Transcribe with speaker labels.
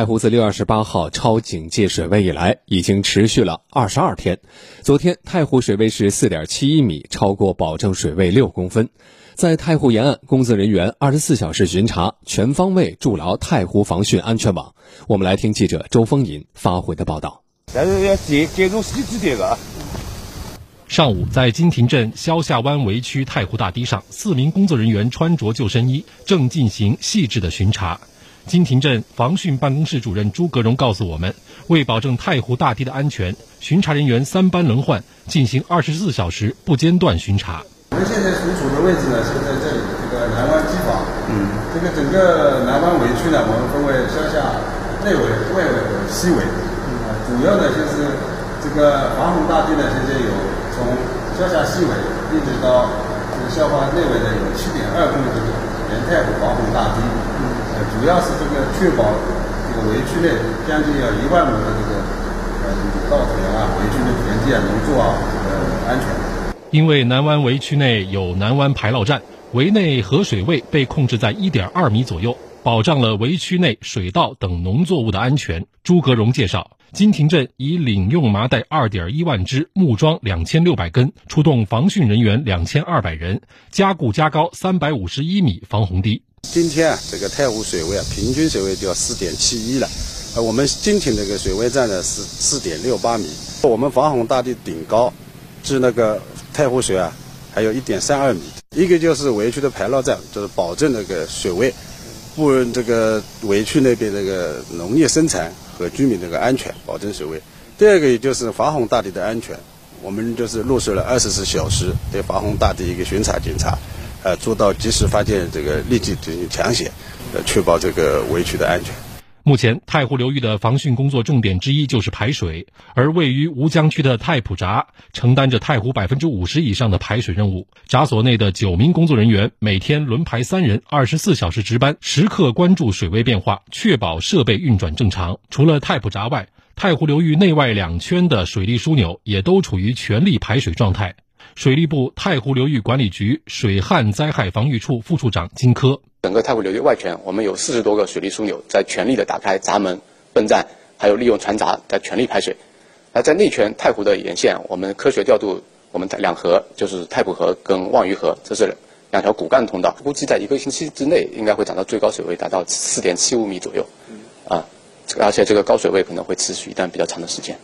Speaker 1: 太湖自六月二十八号超警戒水位以来，已经持续了二十二天。昨天太湖水位是四点七一米，超过保证水位六公分。在太湖沿岸，工作人员二十四小时巡查，全方位筑牢太湖防汛安全网。我们来听记者周峰银发回的报道。
Speaker 2: 但是要细致点的。
Speaker 3: 上午，在金亭镇萧下湾围区太湖大堤上，四名工作人员穿着救生衣，正进行细致的巡查。金亭镇防汛办公室主任朱格荣告诉我们，为保证太湖大堤的安全，巡查人员三班轮换，进行二十四小时不间断巡查。
Speaker 4: 我们现在所处的位置呢，是在这里，这个南湾机房。嗯，这个整个南湾围区呢，我们分为萧下内围、外围和西围。嗯，主要呢就是这个防洪大堤呢，现在有从萧下西围一直到这个萧化内围呢，有七点二公里的沿太湖防洪大堤。主要是这个确保这个围区内将近要一万亩的这个呃稻田啊、围区的田地啊、农作啊呃安全。
Speaker 3: 因为南湾围区内有南湾排涝站，围内河水位被控制在一点二米左右，保障了围区内水稻等农作物的安全。朱格荣介绍，金亭镇已领用麻袋二点一万只，木桩两千六百根，出动防汛人员两千二百人，加固加高三百五十一米防洪堤。
Speaker 4: 今天啊，这个太湖水位啊，平均水位就要四点七一了。呃，我们今天这个水位站呢是四点六八米。我们防洪大堤顶高至那个太湖水啊，还有一点三二米。一个就是围区的排涝站，就是保证那个水位，不这个围区那边那个农业生产和居民这个安全，保证水位。第二个也就是防洪大堤的安全，我们就是落实了二十四小时对防洪大堤一个巡查检查。呃，做到及时发现这个立即进行抢险，呃，确保这个围区的安全。
Speaker 3: 目前，太湖流域的防汛工作重点之一就是排水，而位于吴江区的太普闸承担着太湖百分之五十以上的排水任务。闸所内的九名工作人员每天轮排三人，二十四小时值班，时刻关注水位变化，确保设备运转正常。除了太普闸外，太湖流域内外两圈的水利枢纽也都处于全力排水状态。水利部太湖流域管理局水旱灾害防御处副处长金科，
Speaker 5: 整个太湖流域外圈，我们有四十多个水利枢纽在全力的打开闸门、泵站，还有利用船闸在全力排水。那在内圈太湖的沿线，我们科学调度我们两河，就是太浦河跟望鱼河，这是两条骨干通道，估计在一个星期之内应该会涨到最高水位达到四点七五米左右，啊，而且这个高水位可能会持续一段比较长的时间。